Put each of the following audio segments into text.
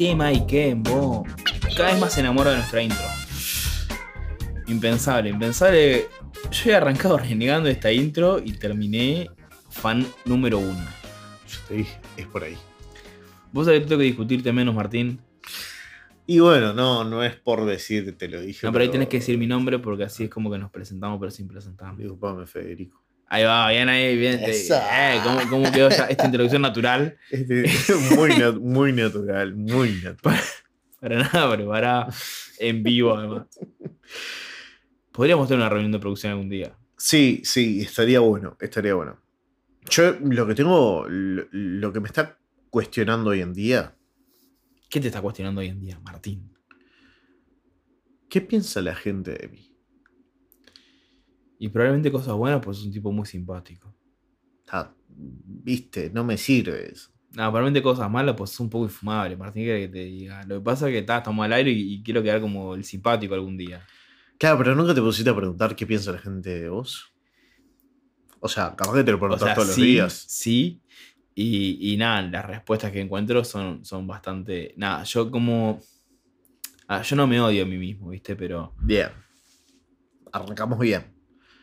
¿Qué tema y qué bo? Cada vez más se enamora de nuestra intro. Impensable, impensable. Yo he arrancado renegando esta intro y terminé fan número uno. Yo te dije, es por ahí. Vos sabés que tengo que discutirte menos, Martín. Y bueno, no, no es por decir, te lo dije. No, pero ahí tenés que decir mi nombre porque así es como que nos presentamos, pero sin presentarnos. Disculpame, Federico. Ahí va, bien ahí, bien. Eh, ¿cómo, cómo quedó esta, esta introducción natural? Este, muy, nat- muy natural, muy natural. Para nada preparada en vivo, además. Podríamos tener una reunión de producción algún día. Sí, sí, estaría bueno, estaría bueno. Yo lo que tengo, lo, lo que me está cuestionando hoy en día, ¿Qué te está cuestionando hoy en día, Martín? ¿qué piensa la gente de mí? Y probablemente cosas buenas, pues es un tipo muy simpático. Ah, Viste, no me sirve eso. No, probablemente cosas malas, pues es un poco infumable, Martín, que te diga. Lo que pasa es que está, estamos al aire y, y quiero quedar como el simpático algún día. Claro, pero nunca te pusiste a preguntar qué piensa la gente de vos. O sea, capaz que te lo O sea, todos sí, los días. Sí. Y, y nada, las respuestas que encuentro son, son bastante. Nada, yo como. ah, yo no me odio a mí mismo, ¿viste? Pero, Bien. Arrancamos bien.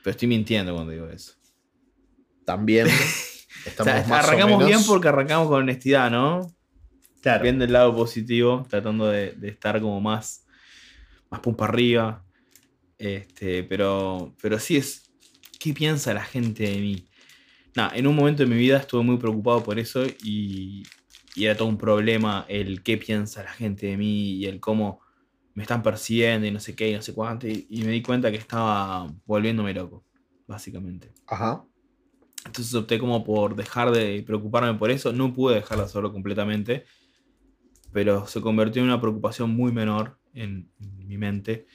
Pero estoy mintiendo cuando digo eso. También. O Estamos sea, más o arrancamos menos- bien porque arrancamos con honestidad, ¿no? Claro. Bien del lado positivo, tratando de, de estar como más, más pum para arriba. Este, pero, pero sí es. ¿Qué piensa la gente de mí? Nada, en un momento de mi vida estuve muy preocupado por eso y, y era todo un problema el qué piensa la gente de mí y el cómo me están persiguiendo y no sé qué y no sé cuánto. Y, y me di cuenta que estaba volviéndome loco, básicamente. Ajá. Entonces opté como por dejar de preocuparme por eso. No pude dejarla solo completamente. Pero se convirtió en una preocupación muy menor en, en mi mente.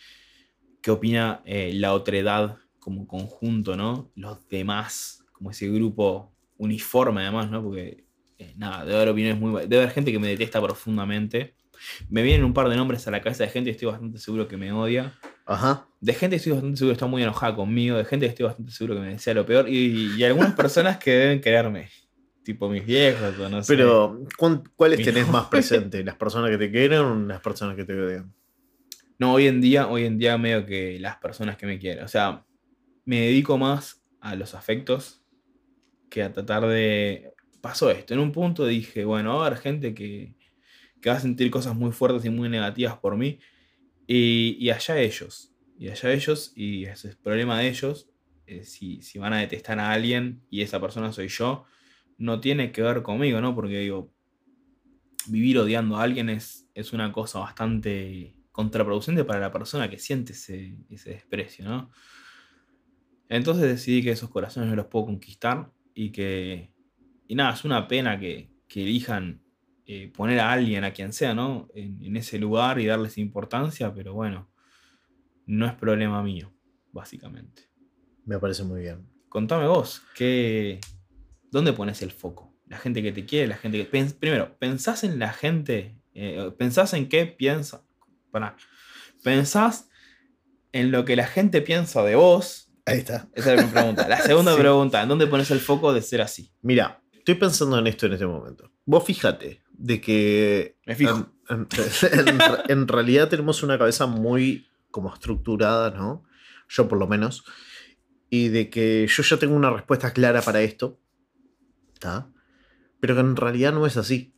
¿Qué opina eh, la otredad como conjunto, no? Los demás, como ese grupo uniforme además, ¿no? Porque, eh, nada, debe haber opiniones muy... Debe haber gente que me detesta profundamente. Me vienen un par de nombres a la cabeza de gente que estoy bastante seguro que me odia. Ajá. De gente que estoy bastante seguro que está muy enojada conmigo, de gente que estoy bastante seguro que me desea lo peor, y, y algunas personas que deben quererme, tipo mis viejos o no sé. Pero, ¿cuán- ¿cuáles Mi tenés más nombre. presentes? ¿Las personas que te quieren o las personas que te odian? No, hoy en día, hoy en día medio que las personas que me quieren. O sea, me dedico más a los afectos que a tratar de... Pasó esto, en un punto dije, bueno, va a haber gente que, que va a sentir cosas muy fuertes y muy negativas por mí, y, y allá ellos, y allá ellos, y ese es el problema de ellos, si, si van a detestar a alguien y esa persona soy yo, no tiene que ver conmigo, ¿no? Porque digo, vivir odiando a alguien es, es una cosa bastante contraproducente para la persona que siente ese, ese desprecio, ¿no? Entonces decidí que esos corazones no los puedo conquistar y que, y nada, es una pena que, que elijan eh, poner a alguien, a quien sea, ¿no? En, en ese lugar y darles importancia, pero bueno, no es problema mío, básicamente. Me parece muy bien. Contame vos, ¿qué, ¿dónde pones el foco? La gente que te quiere, la gente que... pens- primero, ¿pensás en la gente? eh, ¿Pensás en qué piensa? Pará. ¿Pensás en lo que la gente piensa de vos? Ahí está. Esa es mi pregunta. La segunda Sí. pregunta, ¿en dónde pones el foco de ser así? Mira, estoy pensando en esto en este momento. Vos fíjate de que Me fijo. En, en- en en realidad tenemos una cabeza muy como estructurada, ¿no? Yo por lo menos. Y de que yo ya tengo una respuesta clara para esto. ¿Está? Pero que en realidad no es así.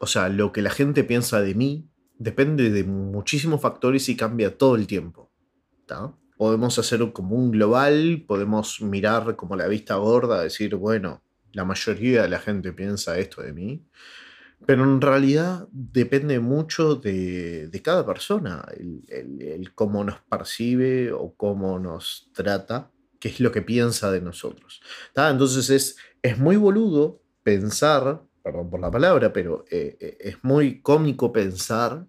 O sea, lo que la gente piensa de mí depende de muchísimos factores y cambia todo el tiempo. ¿Está? Podemos hacer como un global, podemos mirar como la vista gorda, decir, bueno, la mayoría de la gente piensa esto de mí. Pero en realidad depende mucho de, de cada persona, el, el- el cómo nos percibe o cómo nos trata, qué es lo que piensa de nosotros. ¿tá? Entonces es, es muy boludo pensar, perdón por la palabra, pero eh, eh, es muy cómico pensar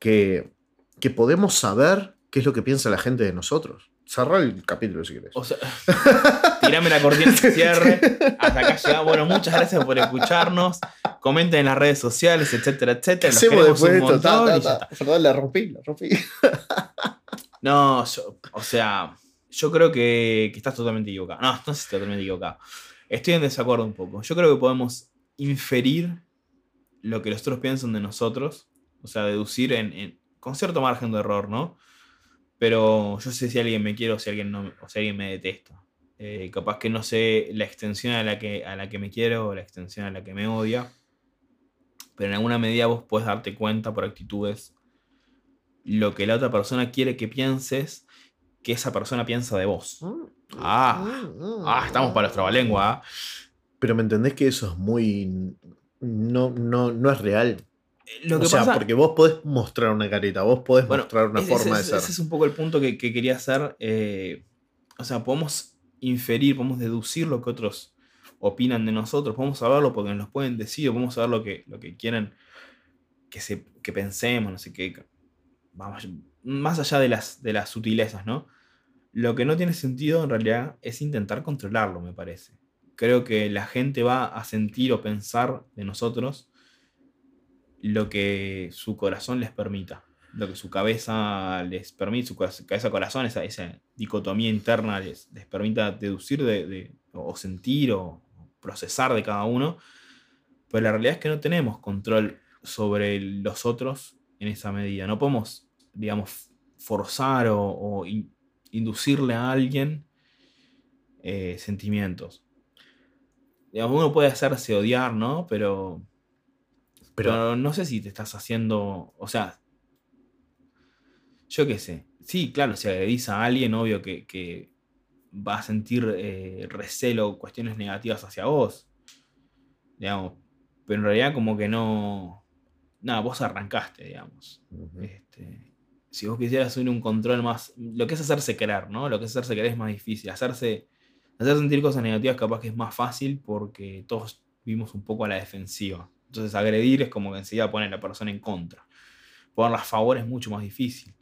que, que podemos saber qué es lo que piensa la gente de nosotros. Cerra el capítulo si quieres. O sea, tirame la cortina de cierre. Hasta acá llegamos. Bueno, muchas gracias por escucharnos. Comenten en las redes sociales, etcétera, ¿Qué etcétera. Los queremos un esto? Ta, montón ta, y ya ta. está. Perdón, la rompí, la rompí. No, yo- o sea, yo creo que, que estás totalmente equivocado. No, no sé si estoy totalmente equivocado. Estoy en desacuerdo un poco. Yo creo que podemos inferir lo que los otros piensan de nosotros, o sea, deducir en, con cierto margen de error, ¿no? Pero yo sé si alguien me quiere o si alguien, no, o si alguien me detesta. Eh, capaz que no sé la extensión a la, que, a la que me quiero o la extensión a la que me odia. Pero en alguna medida vos puedes darte cuenta por actitudes lo que la otra persona quiere que pienses que esa persona piensa de vos. Mm. Ah, mm, ah estamos para nuestra lengua. ¿ah? Pero me entendés que eso es muy. No, no, no es real. Lo o sea, porque vos podés mostrar una carita, vos podés mostrar una forma de ser. Ese es un poco el punto que, quería hacer. Eh, o sea, podemos inferir, podemos deducir lo que otros opinan de nosotros, podemos saberlo porque nos pueden decir, podemos saber lo que, lo que quieren que, se, que pensemos, no sé qué. Vamos, más allá de las, de las sutilezas, ¿no? Lo que no tiene sentido en realidad es intentar controlarlo, me parece. Creo que la gente va a sentir o pensar de nosotros lo que su corazón les permita, lo que su cabeza les permite, su cabeza-corazón, esa, esa, dicotomía interna les, les permita deducir de, o sentir o procesar de cada uno. Pero la realidad es que no tenemos control sobre los otros en esa medida. No podemos, digamos, forzar o inducirle a alguien eh, sentimientos. Digamos, uno puede hacerse odiar, ¿no? Pero, pero, no sé si te estás haciendo, o sea, yo qué sé. Sí, claro, si agredís a alguien, obvio que, va a sentir eh, recelo, cuestiones negativas hacia vos. Digamos, pero en realidad como que no... Nada, vos arrancaste, digamos si vos quisieras hacer un control más. Lo que es hacerse querer, ¿no? Lo que es hacerse querer es más difícil. Hacerse. Hacer sentir cosas negativas capaz que es más fácil porque todos vivimos un poco a la defensiva. Entonces agredir es como que enseguida pone a la persona en contra. Ponerla a favor es mucho más difícil.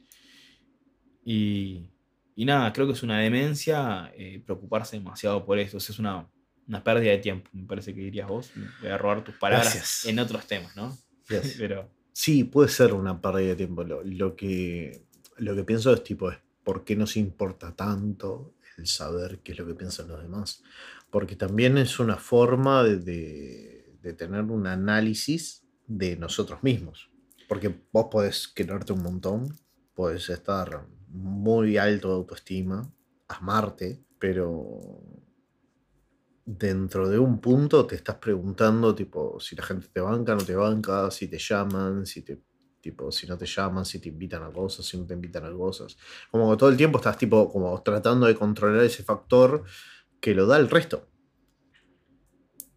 Y, y nada, creo que es una demencia eh, preocuparse demasiado por eso. es una, una, pérdida de tiempo, me parece que dirías vos. Voy a robar tus palabras en otros temas, ¿no? Pero Sí, puede ser una pérdida de tiempo. Lo, que, lo que pienso es tipo, es ¿por qué nos importa tanto el saber qué es lo que piensan los demás? Porque también es una forma de, tener un análisis de nosotros mismos. Porque vos podés quererte un montón, podés estar muy alto de autoestima, amarte, pero dentro de un punto te estás preguntando, tipo, si la gente te banca, no te banca, si te llaman, si te, tipo, si no te llaman, si te invitan a cosas, si no te invitan a cosas. Como que todo el tiempo estás, tipo, como tratando de controlar ese factor que lo da el resto.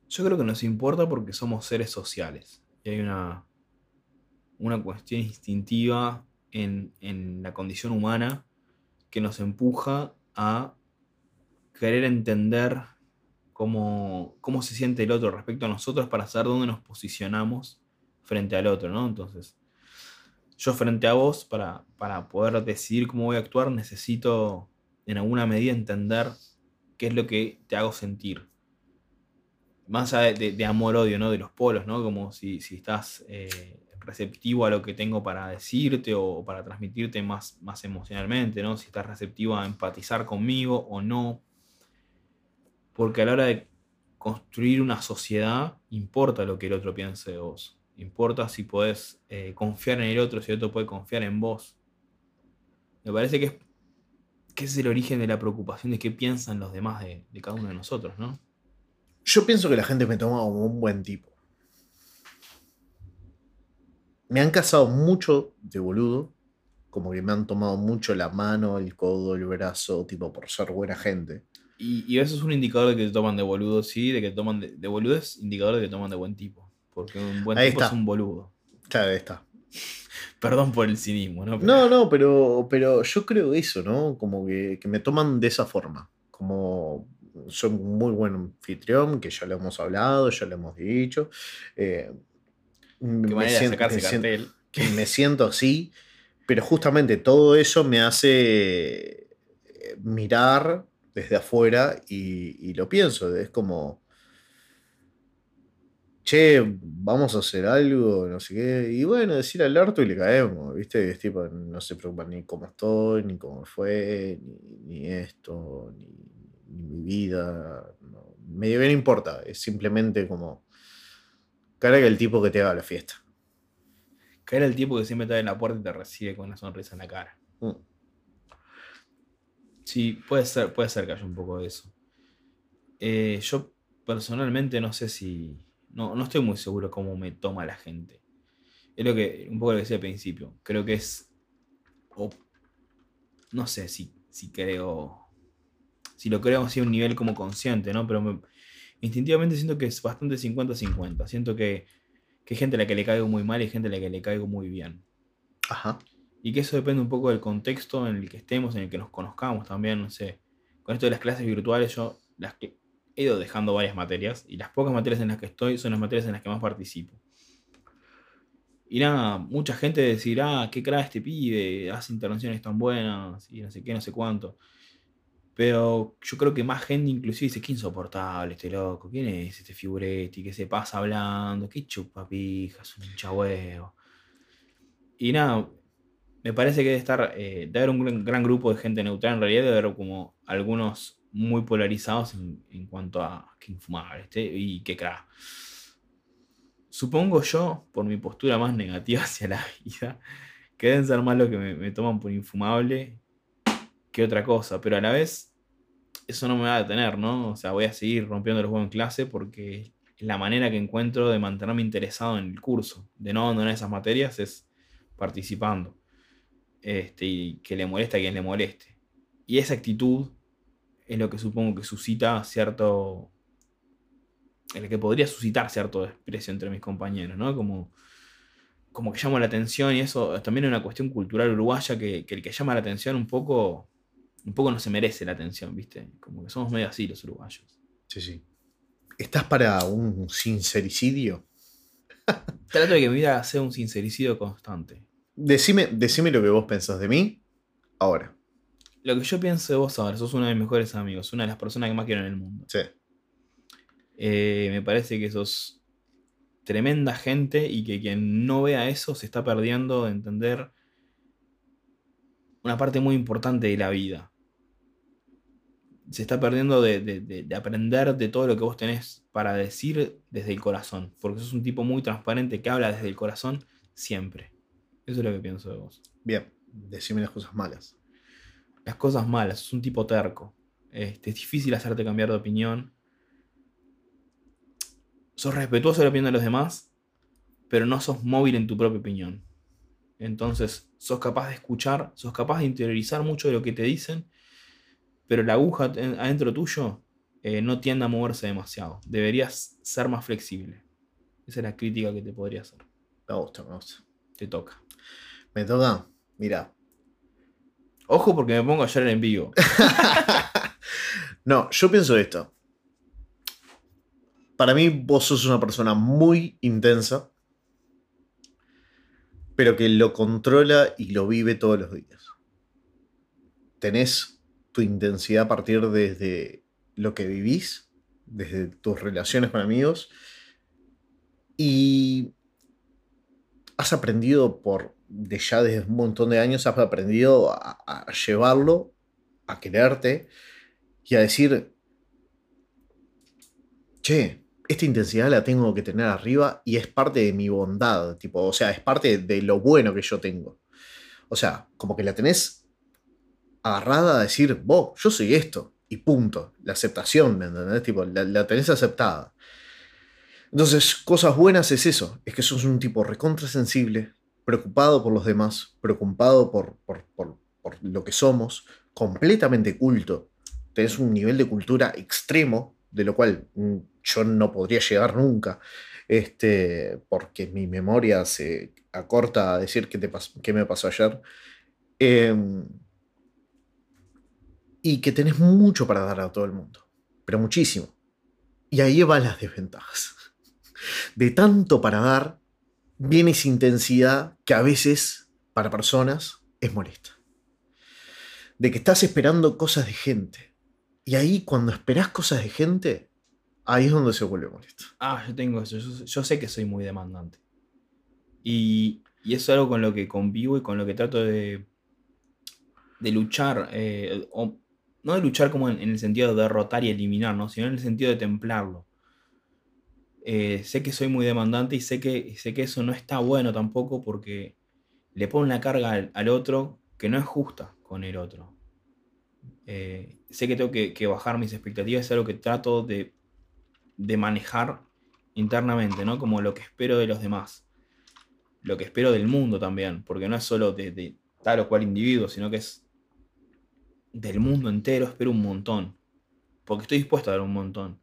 Yo creo que nos importa porque somos seres sociales. Y hay una, una cuestión instintiva en, en la condición humana que nos empuja a querer entender cómo, se siente el otro respecto a nosotros para saber dónde nos posicionamos frente al otro, ¿no? Entonces, yo frente a vos, para, para poder decidir cómo voy a actuar, necesito en alguna medida entender qué es lo que te hago sentir. Más allá de, amor-odio, ¿no? De los polos, ¿no? Como si, estás eh, receptivo a lo que tengo para decirte o para transmitirte más, más emocionalmente, ¿no? Si estás receptivo a empatizar conmigo o no. Porque a la hora de construir una sociedad, importa lo que el otro piense de vos. Importa si podés eh, confiar en el otro, si el otro puede confiar en vos. Me parece que es, que es el origen de la preocupación de qué piensan los demás de, cada uno de nosotros, ¿no? Yo pienso que la gente me toma como un buen tipo. Me han casado mucho de boludo, como que me han tomado mucho la mano, el codo, el brazo, tipo por ser buena gente. Y, eso es un indicador de que te toman de boludo, sí, de que toman de, de boludo es indicador de que toman de buen tipo. Porque un buen tipo es un boludo. Claro, ahí está. Perdón por el cinismo, ¿no? No, no, pero, pero yo creo eso, ¿no? Como que, me toman de esa forma. Como soy un muy buen anfitrión, que ya lo hemos hablado, ya lo hemos dicho. Eh, me, siento, que me siento así, pero justamente todo eso me hace eh, mirar desde afuera y, lo pienso. Es como, che, vamos a hacer algo, no sé qué. Y bueno, decir al harto y le caemos, ¿viste? Es tipo, no se preocupa ni cómo estoy, ni cómo fue, ni, esto, ni, mi vida. No, medio bien importa, es simplemente como Carga el tipo que te haga la fiesta. Caer el tipo que siempre te abre la puerta y te recibe con una sonrisa en la cara. Mm. Sí, puede ser, puede ser que haya un poco de eso. Eh, yo personalmente no sé si. No, no estoy muy seguro cómo me toma la gente. Es lo que. Un poco lo que decía al principio. Creo que es. no sé si, si creo. Si lo creo así a un nivel como consciente, ¿no? Pero me- instintivamente siento que es bastante 50-50. Siento que, que hay gente a la que le caigo muy mal y gente a la que le caigo muy bien. Ajá. Y que eso depende un poco del contexto en el que estemos, en el que nos conozcamos también, no sé. Con esto de las clases virtuales, yo las que he ido dejando varias materias y las pocas materias en las que estoy son las materias en las que más participo. Y nada, mucha gente decirá, qué crack este pibe, hace intervenciones tan buenas y no sé qué, no sé cuánto. Pero yo creo que más gente inclusive dice, qué insoportable este loco, quién es este figuretti que se pasa hablando, qué chupapija, es un hincha huevo. Y nada, me parece que debe estar, eh, debe haber un gran, gran grupo de gente neutral, en realidad debe haber como algunos muy polarizados en, en cuanto a qué infumable este y qué crack. Supongo yo, por mi postura más negativa hacia la vida, que deben ser más los que me, me toman por infumable que otra cosa, pero a la vez eso no me va a detener, ¿no? O sea, voy a seguir rompiendo los huevos en clase porque es la manera que encuentro de mantenerme interesado en el curso, de no abandonar esas materias, es participando. Este, y que le molesta a quien le moleste. Y esa actitud es lo que supongo que suscita cierto. El que podría suscitar cierto desprecio entre mis compañeros, ¿no? Como, como que llama la atención y eso también es una cuestión cultural uruguaya que, que el que llama la atención un poco, un poco no se merece la atención, ¿viste? Como que somos medio así los uruguayos. Sí, sí. ¿Estás para un sincericidio? Trato de que mi vida sea un sincericidio constante. Decime, decime lo que vos pensás de mí ahora. Lo que yo pienso de vos ahora, sos uno de mis mejores amigos, una de las personas que más quiero en el mundo. Sí. Eh, me parece que sos tremenda gente y que quien no vea eso se está perdiendo de entender una parte muy importante de la vida. Se está perdiendo de, de- de- de aprender de todo lo que vos tenés para decir desde el corazón. Porque sos un tipo muy transparente que habla desde el corazón siempre. Eso es lo que pienso de vos. Bien, decime las cosas malas. Las cosas malas, sos un tipo terco. Este, es difícil hacerte cambiar de opinión. Sos respetuoso de la opinión de los demás, pero no sos móvil en tu propia opinión. Entonces, sos capaz de escuchar, sos capaz de interiorizar mucho de lo que te dicen, pero la aguja en- adentro tuyo eh, no tiende a moverse demasiado. Deberías ser más flexible. Esa es la crítica que te podría hacer. Me gusta, me gusta. Te toca. Me toca. Mira. Ojo porque me pongo a llorar en vivo. No, yo pienso esto. Para mí, vos sos una persona muy intensa, pero que lo controla y lo vive todos los días. Tenés tu intensidad a partir desde lo que vivís, desde tus relaciones con amigos, y has aprendido por, de ya desde un montón de años, has aprendido a, a llevarlo, a quererte y a decir, che, esta intensidad la tengo que tener arriba y es parte de mi bondad, tipo, o sea, es parte de lo bueno que yo tengo. O sea, como que la tenés agarrada a decir, vos, yo soy esto, y punto. La aceptación, ¿me entendés? Tipo, la, la tenés aceptada. Entonces, cosas buenas es eso, es que sos un tipo recontrasensible, preocupado por los demás, preocupado por, por, por, lo que somos, completamente culto. Tenés un nivel de cultura extremo, de lo cual mm, yo no podría llegar nunca, este, porque mi memoria se acorta a decir qué, te qué me pasó ayer. Em, y que tenés mucho para dar a todo el mundo, pero muchísimo. Y ahí van las desventajas. De tanto para dar, viene esa intensidad que a veces, para personas, es molesta. De que estás esperando cosas de gente. Y ahí, cuando esperás cosas de gente, ahí es donde se vuelve molesto. Ah, yo tengo eso. Yo, sé que soy muy demandante. Y, y es algo con lo que convivo y con lo que trato de, de luchar. eh, no de luchar como en, el sentido de derrotar y eliminar, ¿no? sino en el sentido de templarlo. Eh, sé que soy muy demandante y sé que, sé que eso no está bueno tampoco porque le pone una carga al, otro que no es justa con el otro. Eh, sé que tengo que, bajar mis expectativas, es algo que trato de, manejar internamente, ¿no? Como lo que espero de los demás. Lo que espero del mundo también, porque no es solo de, de tal o cual individuo, sino que es del mundo entero, espero un montón. Porque estoy dispuesto a dar un montón.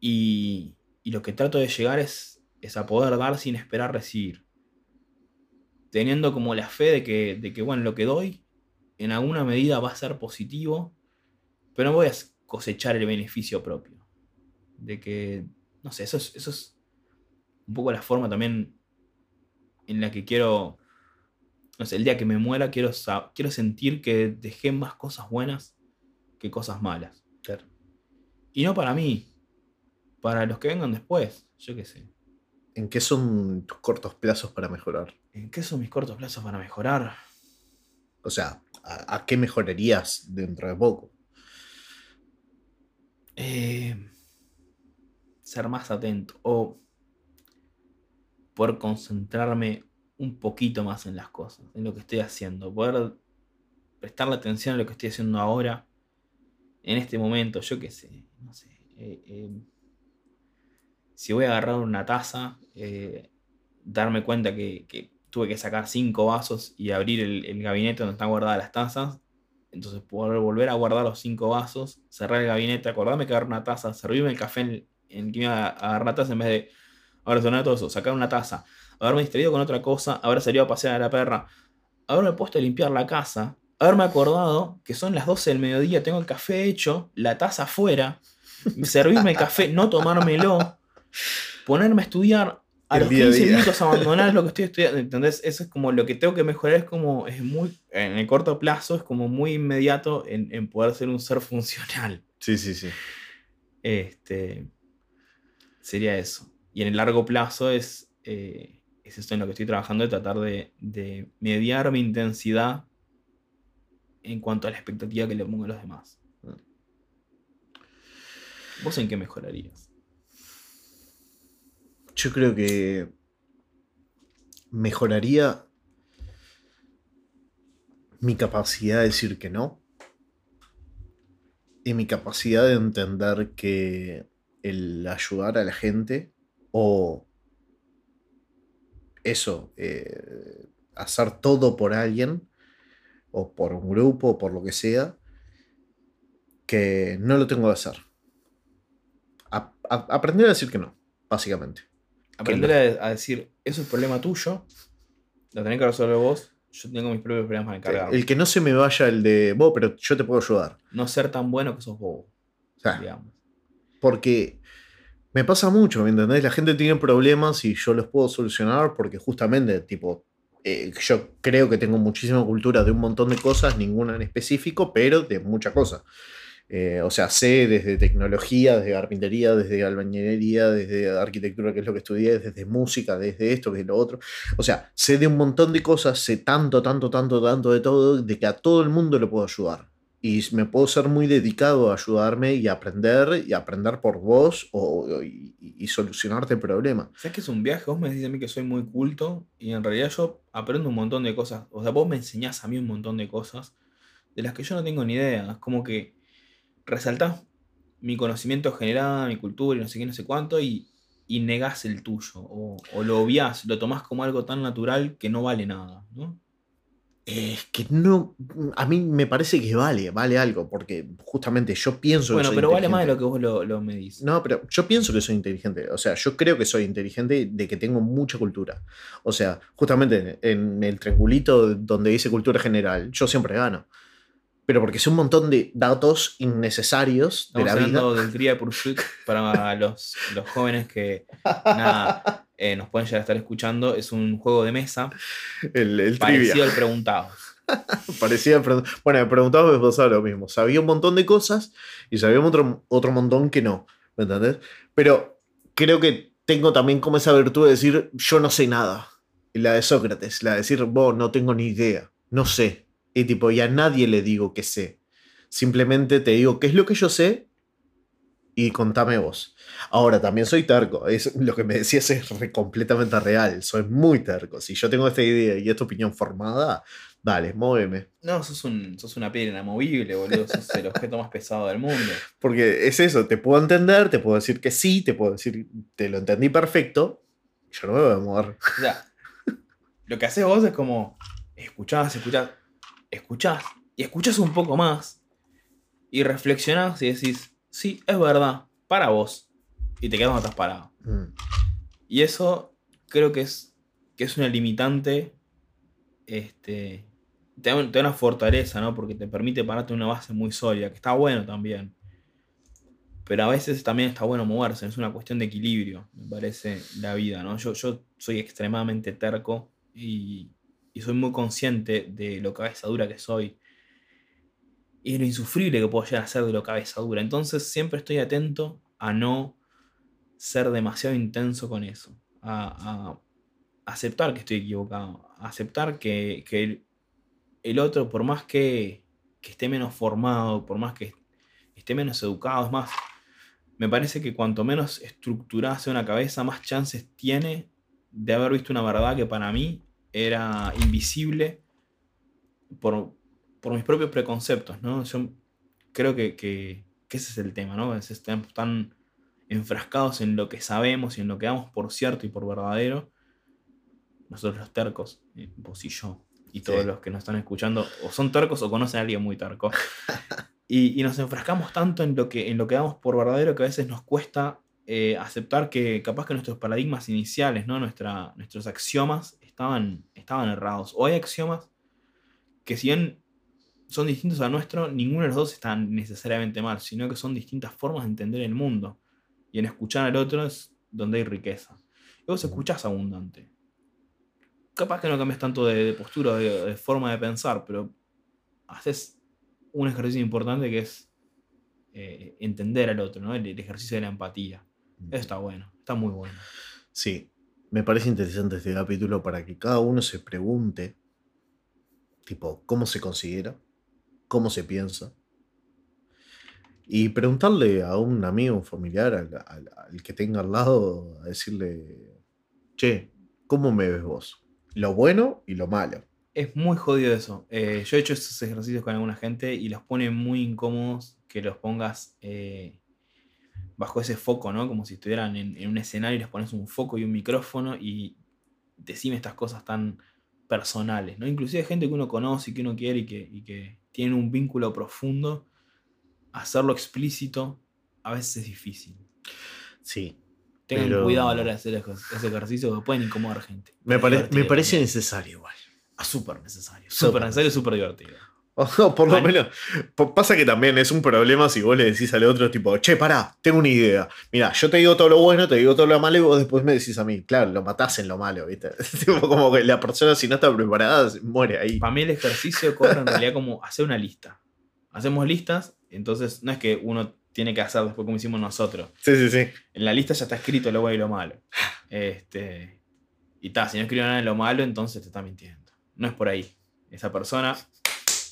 Y, lo que trato de llegar es, es, a poder dar sin esperar recibir. Teniendo como la fe de que, de que, bueno, lo que doy en alguna medida va a ser positivo, pero no voy a cosechar el beneficio propio. De que, no sé, eso es, eso es un poco la forma también en la que quiero, no sé, el día que me muera quiero, quiero sentir que dejé más cosas buenas que cosas malas. Y no para mí, para los que vengan después, yo qué sé. ¿En qué son tus cortos plazos para mejorar? ¿En qué son mis cortos plazos para mejorar? O sea, ¿a, qué mejorarías dentro de poco? Eh, ser más atento o poder concentrarme un poquito más en las cosas, en lo que estoy haciendo, poder prestarle atención a lo que estoy haciendo ahora, en este momento, yo qué sé, no sé. Eh, eh, si voy a agarrar una taza, eh, darme cuenta que, tuve que sacar cinco vasos y abrir el, gabinete donde están guardadas las tazas. Entonces poder volver a guardar los cinco vasos, cerrar el gabinete, acordarme que agarrar una taza, servirme el café en, en que iba a agarrar la taza en vez de ahora sonar todo eso, sacar una taza, haberme distraído con otra cosa, haber salido a pasear a la perra, haberme puesto a limpiar la casa, haberme acordado que son las 12 del mediodía, tengo el café hecho, la taza afuera, servirme el café, no tomármelo, ponerme a estudiar a los 15 minutos abandonar lo que estoy estudiando. ¿Entendés? Eso es como lo que tengo que mejorar, es como, es muy, en el corto plazo, es como muy inmediato en, poder ser un ser funcional. Sí, sí, sí. Este, sería eso. Y en el largo plazo es, eh, es esto en lo que estoy trabajando, de tratar de, de, mediar mi intensidad en cuanto a la expectativa que le pongo a los demás. Mm. ¿Vos en qué mejorarías? Yo creo que mejoraría mi capacidad de decir que no y mi capacidad de entender que el ayudar a la gente o eso, eh, hacer todo por alguien o por un grupo o por lo que sea, que no lo tengo que hacer. aprender a decir que no, básicamente. Aprender a, decir, eso es problema tuyo, lo tenés que resolver vos, yo tengo mis propios problemas para encargar. El que no se me vaya el de vos, pero yo te puedo ayudar. No ser tan bueno que sos vos. digamos. Porque me pasa mucho, ¿me entendés? La gente tiene problemas y yo los puedo solucionar porque justamente, tipo, eh, yo creo que tengo muchísima cultura de un montón de cosas, ninguna en específico, pero de muchas cosas. Eh, o sea, sé desde tecnología, desde carpintería, desde albañilería, desde arquitectura, que es lo que estudié, desde música, desde esto, es lo otro. O sea, sé de un montón de cosas, sé tanto, tanto, tanto, tanto de todo, de que a todo el mundo le puedo ayudar. Y me puedo ser muy dedicado a ayudarme y aprender, y aprender por vos o, y, solucionarte el problema. ¿Sabes que es un viaje? Vos me decís a mí que soy muy culto y en realidad yo aprendo un montón de cosas. O sea, vos me enseñás a mí un montón de cosas de las que yo no tengo ni idea. Es como que resaltás mi conocimiento general, mi cultura y no sé qué, no sé cuánto, y, y negás el tuyo, o, lo obviás, lo tomás como algo tan natural que no vale nada, ¿no? Es que no, a mí me parece que vale, vale algo, porque justamente yo pienso bueno, pero vale más de lo que vos lo, lo medís. No, pero yo pienso que soy inteligente, o sea, yo creo que soy inteligente de que tengo mucha cultura. O sea, justamente en el triangulito donde dice cultura general, yo siempre gano pero porque es un montón de datos innecesarios de la vida. del Trial Pursuit para los, los, jóvenes que nada, eh, nos pueden llegar a estar escuchando. Es un juego de mesa el, el parecido al Preguntados. parecido al Bueno, el Preguntados me pasaba lo mismo. Sabía un montón de cosas y sabía otro, otro montón que no. ¿Me entendés? Pero creo que tengo también como esa virtud de decir yo no sé nada. Y la de Sócrates, la de decir, vos no tengo ni idea, no sé, y tipo, ya a nadie le digo que sé. Simplemente te digo qué es lo que yo sé y contame vos. Ahora, también soy terco. Es, lo que me decías es re- completamente real. Soy muy terco. Si yo tengo esta idea y esta opinión formada, dale, móveme. No, sos, un, sos una piedra inamovible, boludo. Sos el objeto más pesado del mundo. Porque es eso, te puedo entender, te puedo decir que sí, te puedo decir, te lo entendí perfecto. Yo no me voy a mover. O sea, lo que haces vos es como escuchás, escuchás, escuchás y escuchás un poco más y reflexionás y decís, sí, es verdad, para vos. Y te quedas donde estás parado. Mm, Y eso creo que es, que es una limitante, este, te da, te da una fortaleza, ¿no? Porque te permite pararte en una base muy sólida, que está bueno también. Pero a veces también está bueno moverse, es una cuestión de equilibrio, me parece, la vida, ¿no? Yo, yo soy extremadamente terco y, y soy muy consciente de lo cabeza dura que soy y lo insufrible que puedo llegar a ser de lo cabeza dura. Entonces siempre estoy atento a no ser demasiado intenso con eso, a, a aceptar que estoy equivocado, a aceptar que, que el, el otro, por más que, que esté menos formado, por más que esté menos educado, es más, me parece que cuanto menos estructurada sea una cabeza, más chances tiene de haber visto una verdad que para mí era invisible por, por mis propios preconceptos, ¿no? Yo creo que, que- que ese es el tema, ¿no? A veces estamos tan enfrascados en lo que sabemos y en lo que damos por cierto y por verdadero, nosotros los tercos, eh, vos y yo, y todos Sí. los que nos están escuchando, o son tercos o conocen a alguien muy terco. Y, y nos enfrascamos tanto en lo, que, en lo que damos por verdadero que a veces nos cuesta eh, aceptar que capaz que nuestros paradigmas iniciales, ¿no? Nuestra, nuestros axiomas estaban, estaban errados. O hay axiomas que si bien son distintos al nuestro, ninguno de los dos están necesariamente mal, sino que son distintas formas de entender el mundo. Y en escuchar al otro es donde hay riqueza. Y vos escuchás abundante. Capaz que no cambias tanto de, de postura, de, de forma de pensar, pero haces un ejercicio importante que es eh, entender al otro, ¿no? El, el ejercicio de la empatía. Eso está bueno, está muy bueno. Sí, me parece interesante este capítulo para que cada uno se pregunte, tipo, cómo se considera, cómo se piensa. Y preguntarle a un amigo, un familiar, al, que tenga al lado, a decirle, che, ¿cómo me ves vos? Lo bueno y lo malo. Es muy jodido eso. Eh, yo he hecho estos ejercicios con alguna gente y los pone muy incómodos que los pongas eh, bajo ese foco, ¿no? Como si estuvieran en, un escenario y les pones un foco y un micrófono y decime estas cosas tan personales, ¿no? Inclusive gente que uno conoce y que uno quiere y que tiene un vínculo profundo, hacerlo explícito a veces es difícil. Sí. Tengan Pero- cuidado a la hora de hacer ese ejercicio que pueden incomodar gente. Me, pare- parece necesario igual. Ah, súper necesario. Súper necesario, súper divertido. O por lo menos. Pasa que también es un problema si vos le decís al otro, tipo, che, pará, tengo una idea. Mira, yo te digo todo lo bueno, te digo todo lo malo y vos después me decís a mí. Claro, lo matás en lo malo, ¿viste? Tipo, como que la persona, si no está preparada, muere ahí. Para mí el ejercicio corre en realidad como hacer una lista. Hacemos listas, entonces no es que uno tiene que hacer después como hicimos nosotros. Sí, sí, sí. En la lista ya está escrito lo bueno y lo malo. Este, y ta, si no escribió nada de lo malo, entonces te está mintiendo. No es por ahí. Esa persona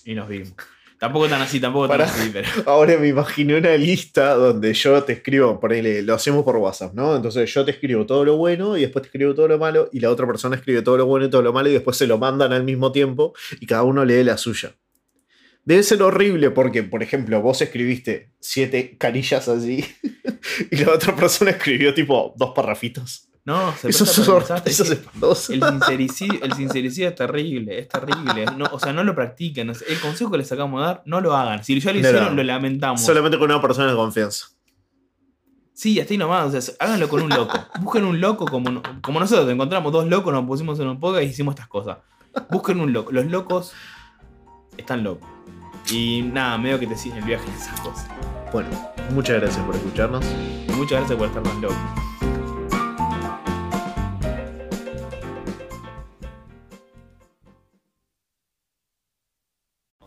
y nos vimos. Tampoco tan así, tampoco tan Pará. así, pero. Ahora me imaginé una lista donde yo te escribo, por ahí lo hacemos por WhatsApp, ¿no? Entonces yo te escribo todo lo bueno y después te escribo todo lo malo y la otra persona escribe todo lo bueno y todo lo malo y después se lo mandan al mismo tiempo y cada uno lee la suya. Debe ser horrible porque, por ejemplo, vos escribiste siete carillas así y la otra persona escribió tipo dos parrafitos. No, se Eso es, para hor- el desastre. eso es espantoso. El sincericidio, el sincericidio es terrible, es terrible. No, o sea, no lo practiquen. El consejo que les acabamos de dar, no lo hagan. Si ya lo No hicieron, lo lamentamos. Solamente con una persona de confianza. Sí, hasta ahí nomás. O sea, háganlo con un loco. Busquen un loco como, no- como nosotros. Encontramos dos locos, nos pusimos en un podcast y hicimos estas cosas. Busquen un loco. Los locos están locos. Y nada, medio que te siguen el viaje en esas cosas. Bueno, muchas gracias por escucharnos. Muchas gracias por estar tan locos.